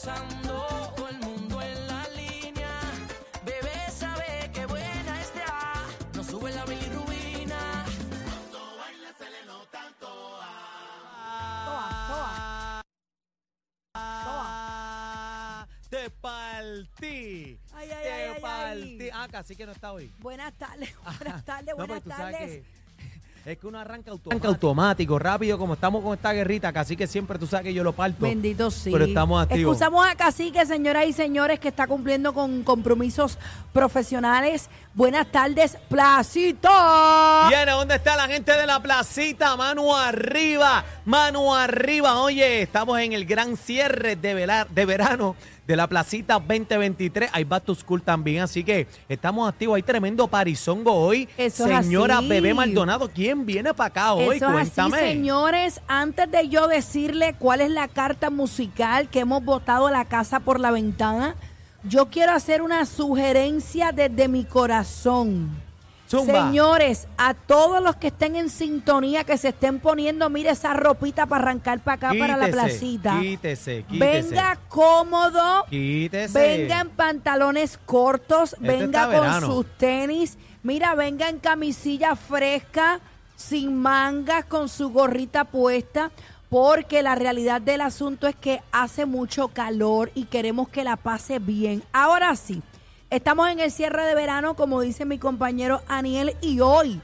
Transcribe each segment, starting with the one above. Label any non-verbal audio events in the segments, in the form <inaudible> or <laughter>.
gozando, todo el mundo en la línea. Bebé sabe que buena está, no sube la bilirrubina. Te partí. Ay, ay, te ay, ay, partí. ay. Ah, casi que no está hoy. Buenas tardes, buenas tardes, No, buenas sabes tardes. Es que uno arranca automático. automático, rápido, como estamos con esta guerrita, casi que siempre tú sabes que yo lo parto. Bendito sí. Pero estamos activos. Excusamos a Cacique, señoras y señores, que está cumpliendo con compromisos profesionales. Buenas tardes, Placito. Viene, ¿dónde está la gente de la placita? Mano arriba, mano arriba. Oye, estamos en el gran cierre de, velar- de verano de la placita 2023. Hay Back to School también, así que estamos activos. Hay tremendo parizongo hoy. Eso es Señora así. Bebé Maldonado, ¿quién viene para acá hoy? Eso es Cuéntame. así, señores. Antes de yo decirle cuál es la carta musical que hemos votado la casa por la ventana, yo quiero hacer una sugerencia desde mi corazón. Zumba. Señores, a todos los que estén en sintonía, que se estén poniendo, mire esa ropita para arrancar para acá, para la placita. Quítese, quítese. Venga cómodo, Quítese. venga en pantalones cortos, Este venga con verano. sus tenis, mira, venga en camisilla fresca, sin mangas, con su gorrita puesta, porque la realidad del asunto es que hace mucho calor y queremos que la pase bien. Ahora sí, estamos en el cierre de verano, como dice mi compañero Aniel, y hoy,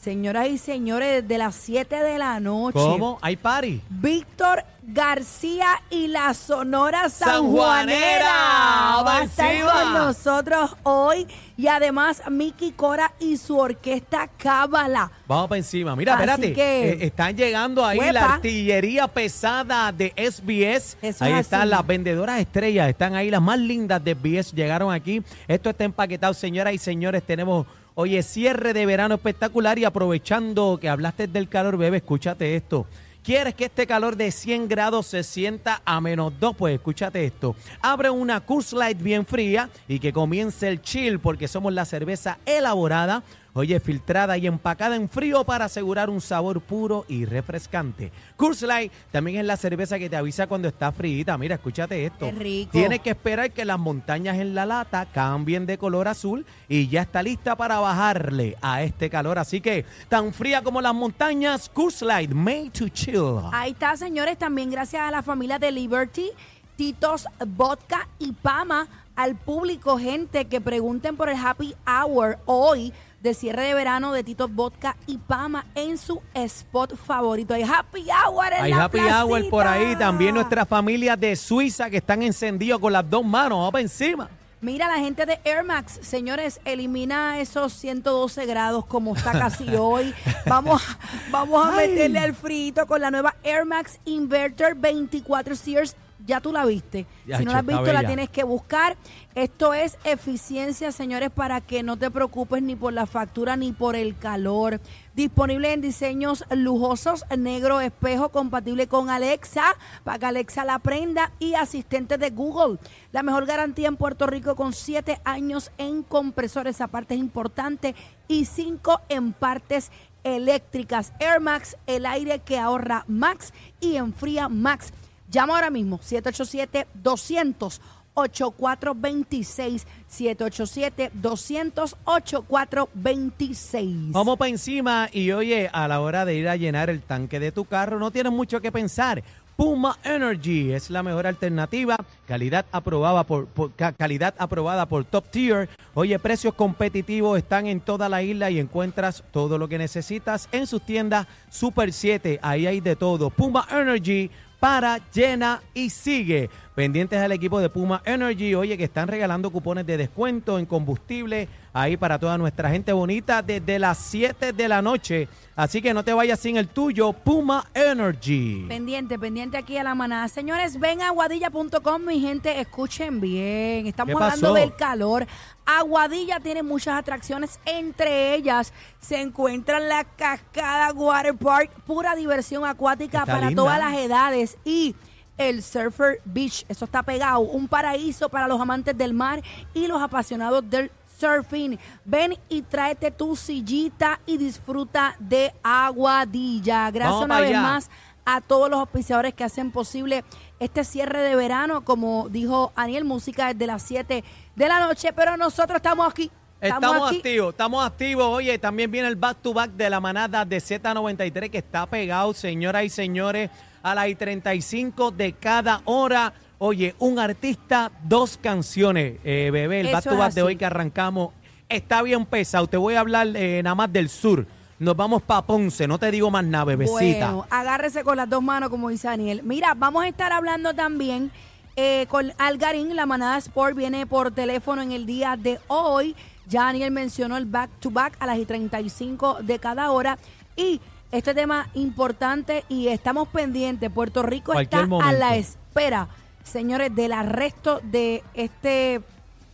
señoras y señores, desde las 7 de la noche. ¿Cómo? ¿Hay party? Víctor García y la Sonora Sanjuanera. Va a estar con nosotros hoy y además Miki Cora y su orquesta Cábala. Vamos para encima. Mira, Así espérate. que- eh, están llegando ahí Huepa. la artillería pesada de SBS. Eso ahí es están así. las vendedoras estrellas. Están ahí las más lindas de SBS. Llegaron aquí. Esto está empaquetado, señoras y señores. Tenemos, oye, cierre de verano espectacular. Y aprovechando que hablaste del calor, bebé, escúchate esto. ¿Quieres que este calor de 100 grados se sienta a menos 2? Pues escúchate esto. Abre una Coors Light bien fría y que comience el chill porque somos la cerveza elaborada, oye, filtrada y empacada en frío para asegurar un sabor puro y refrescante. Coors Light también es la cerveza que te avisa cuando está fríita. Mira, escúchate esto. Qué rico. Tienes que esperar que las montañas en la lata cambien de color azul y ya está lista para bajarle a este calor. Así que tan fría como las montañas, Coors Light, made to chill. Ahí está, señores, también gracias a la familia de Liberty, Titos Vodka y Pama, al público, gente, que pregunten por el Happy Hour hoy de cierre de verano de Titos Vodka y Pama en su spot favorito. Hay Happy Hour en Hay la happy hour por ahí. También nuestra familia de Suiza que están encendidos con las dos manos. Vamos para encima. Mira, la gente de Air Max, señores, elimina esos 112 grados como está casi <laughs> hoy. Vamos, vamos a Ay. meterle al frito con la nueva Air Max Inverter 24 Sears. Ya tú la viste. Ya, si no la has visto, la tienes que buscar. Esto es eficiencia, señores, para que no te preocupes ni por la factura ni por el calor. Disponible en diseños lujosos, negro espejo, compatible con Alexa, para que Alexa la prenda y asistente de Google. La mejor garantía en Puerto Rico con siete años en compresores, aparte es importante, y cinco en partes eléctricas. Air Max, el aire que ahorra Max y enfría Max. Llama ahora mismo, 787-200. 8426 787 200 8426 Vamos para encima y oye, a la hora de ir a llenar el tanque de tu carro, no tienes mucho que pensar. Puma Energy es la mejor alternativa, calidad aprobada por, por- ca- calidad aprobada por Top Tier. Oye, precios competitivos están en toda la isla y encuentras todo lo que necesitas en sus tiendas Super 7. Ahí hay de todo. Puma Energy para llena y sigue. Pendientes al equipo de Puma Energy, oye, que están regalando cupones de descuento en combustible ahí para toda nuestra gente bonita desde las 7 de la noche. Así que no te vayas sin el tuyo, Puma Energy. Pendiente, pendiente aquí a la manada. Señores, ven a aguadilla.com, mi gente, escuchen bien. Estamos ¿Qué hablando del calor. Aguadilla tiene muchas atracciones, entre ellas se encuentra la Cascada Water Park, pura diversión acuática Está para linda. todas las edades y el Surfer Beach, eso está pegado, un paraíso para los amantes del mar y los apasionados del surfing. Ven y tráete tu sillita y disfruta de Aguadilla. Gracias Vamos una vez allá. más a todos los auspiciadores que hacen posible este cierre de verano, como dijo Aniel, música desde las 7 de la noche, pero nosotros estamos aquí. Estamos, activos, estamos activos. Oye, también viene el back to back de la manada de Z93 que está pegado, señoras y señores, a las y 35 de cada hora. Oye, un artista, dos canciones, eh, bebé. El Eso back to back de hoy que arrancamos está bien pesado. Te voy a hablar eh, nada más del sur. Nos vamos para Ponce, no te digo más nada, bebecita. Bueno, agárrese con las dos manos, como dice Daniel. Mira, vamos a estar hablando también eh, con Algarín. La manada Sport viene por teléfono en el día de hoy. Ya Daniel mencionó el back to back a las y 35 de cada hora. Y este tema importante y estamos pendientes. Puerto Rico Cualquier está a la espera, señores, del arresto de este,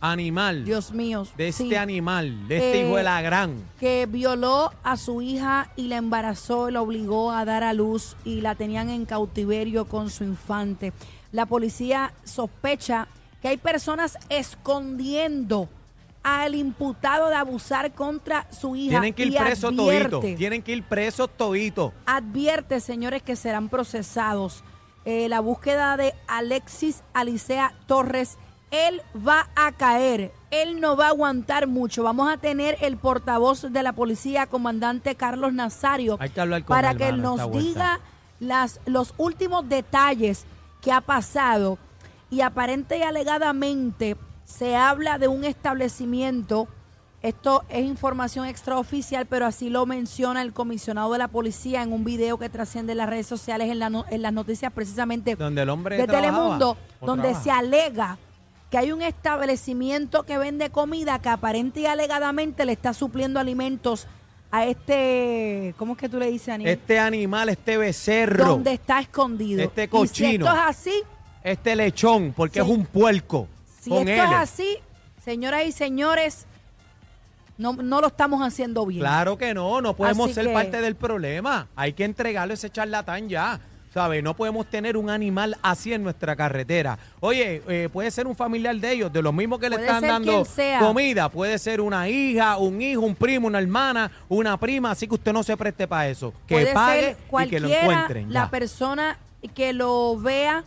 Animal. Dios mío. de este sí, animal, de este Eh, hijo de la gran. que violó a su hija y la embarazó y la obligó a dar a luz y la tenían en cautiverio con su infante. La policía sospecha que hay personas escondiendo al imputado de abusar contra su hija. Tienen que ir presos toditos. Tienen que ir presos toditos. advierte, señores, que serán procesados. Eh, la búsqueda de Alexis Alicea Torres, él va a caer, él no va a aguantar mucho. Vamos a tener el portavoz de la policía, comandante Carlos Nazario, Hay que hablar con para él, que nos diga las, los últimos detalles que ha pasado. Y aparente y alegadamente se habla de un establecimiento esto es información extraoficial, pero así lo menciona el comisionado de la policía en un video que trasciende en las redes sociales, en, la no- en las noticias precisamente Donde el hombre de trabajaba, Telemundo, donde trabaja. se alega que hay un establecimiento que vende comida que aparente y alegadamente le está supliendo alimentos a este, ¿cómo es que tú le dices, Aniel? Este animal, este becerro, donde está escondido. este Y si cochino. esto es así, este lechón, porque Sí. es un puerco. si con esto L. es así, señoras y señores, no, no lo estamos haciendo bien. Claro que no, no podemos Así ser que- parte del problema. Hay que entregarle ese charlatán ya. ¿Sabes? No podemos tener un animal así en nuestra carretera. Oye, eh, puede ser un familiar de ellos, de los mismos que le Puede están ser dando quien sea. comida. Puede ser una hija, un hijo, un primo, una hermana, una prima. Así que usted no se preste para eso. Que Puede pague ser y que cualquiera, lo encuentren. la ya. persona que lo vea.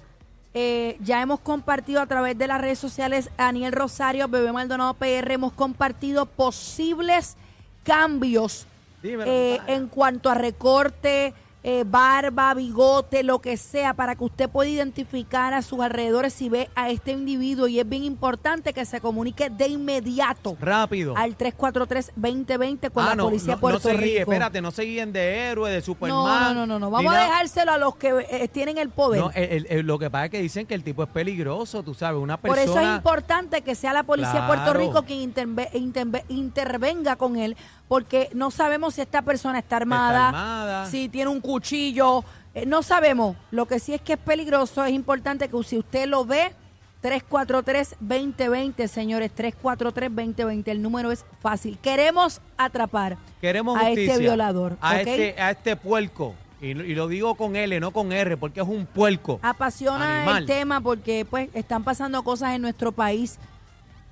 eh, ya hemos compartido a través de las redes sociales, Daniel Rosario, Bebé Maldonado PR, hemos compartido posibles cambios Dímelo, eh, en cuanto a recorte, eh, barba, bigote, lo que sea, para que usted pueda identificar a sus alrededores si ve a este individuo. Y es bien importante que se comunique de inmediato Rápido. al 343-2020 con Ah, la no, policía no, de Puerto no se guíe, Rico. espérate, no se guíen de héroe, de Superman. no, no, no, no. Vamos a dejárselo a los que eh, tienen el poder. No, el- el- lo que pasa es que dicen que el tipo es peligroso, tú sabes, una Por persona... eso es importante que sea la policía de Puerto. Rico quien interve- interve- intervenga con él, porque no sabemos si esta persona está armada, armada. si tiene un cuchillo, eh, no sabemos. Lo que sí es que es peligroso, es importante que si usted lo ve, 343-2020, señores, 343-2020, el número es fácil. Queremos atrapar Queremos a justicia. este violador. A, este, a este puerco. Y, lo- y lo digo con L, no con R, porque es un puerco. apasiona Animal. el tema porque pues están pasando cosas en nuestro país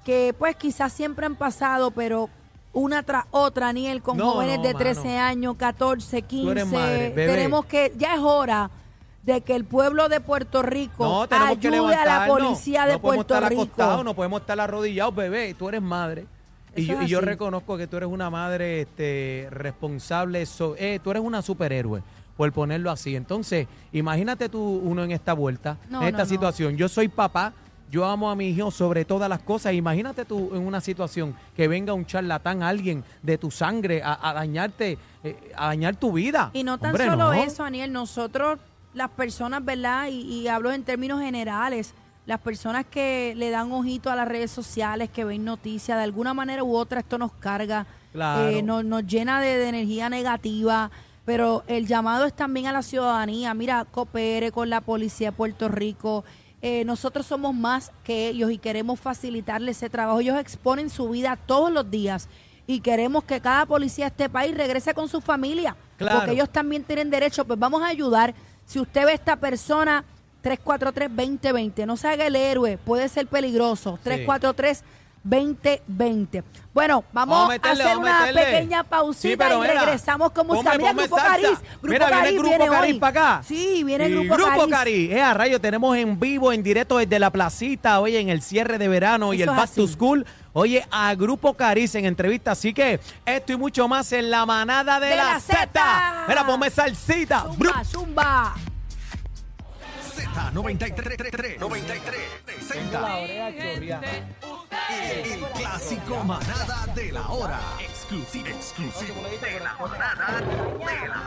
que pues quizás siempre han pasado, pero una tras otra, Aniel, con No, jóvenes no, de mano. 13 años, 14, 15. eres madre, bebé. tenemos que, ya es hora de que el pueblo de Puerto Rico No, tenemos que ayude a la levantarnos. policía de no podemos Puerto estar Rico. acostados, no podemos estar arrodillados, bebé. Tú eres madre. Y Eso yo, es y yo así. reconozco que tú eres una madre este, responsable. so- eh, tú eres una superhéroe, por ponerlo así. Entonces, imagínate tú uno en esta vuelta, No, en esta no, no. situación. Yo soy papá, yo amo a mi hijo sobre todas las cosas. Imagínate tú en una situación que venga un charlatán, alguien de tu sangre, a, a dañarte, eh, a dañar tu vida. Y no tan Hombre, solo no. eso, Aniel, nosotros, las personas, ¿verdad? Y, y hablo en términos generales, las personas que le dan ojito a las redes sociales, que ven noticias, de alguna manera u otra esto nos carga, Claro. eh, nos, nos llena de, de energía negativa. Pero el llamado es también a la ciudadanía. Mira, coopere con la policía de Puerto Rico. Eh, nosotros somos más que ellos y queremos facilitarle ese trabajo. Ellos exponen su vida todos los días y queremos que cada policía de este país regrese con su familia. Claro. Porque ellos también tienen derecho. Pues vamos a ayudar. Si usted ve a esta persona, 343-2020, no se haga el héroe, puede ser peligroso. 343-2020. Bueno, vamos, Vamos a hacer vamos una meterle. pequeña pausita Sí, y mira, regresamos con música. ponme, Mira, ponme Grupo salsa. Cariz. Grupo Mira, viene Grupo viene Cariz hoy. para acá. Sí, viene Y Grupo, Grupo Cariz. Cari, eh, a rayo, tenemos en vivo, en directo desde la placita, oye, en el cierre de verano y el Back to. School. Oye, a Grupo Cariz en entrevista. Así que esto y mucho más en la manada de, De la, la Z. Mira, ponme salsita. Zumba, zumba. Z93, 93, presenta el, el clásico manada de la hora. Exclusivo, exclusivo de la manada de la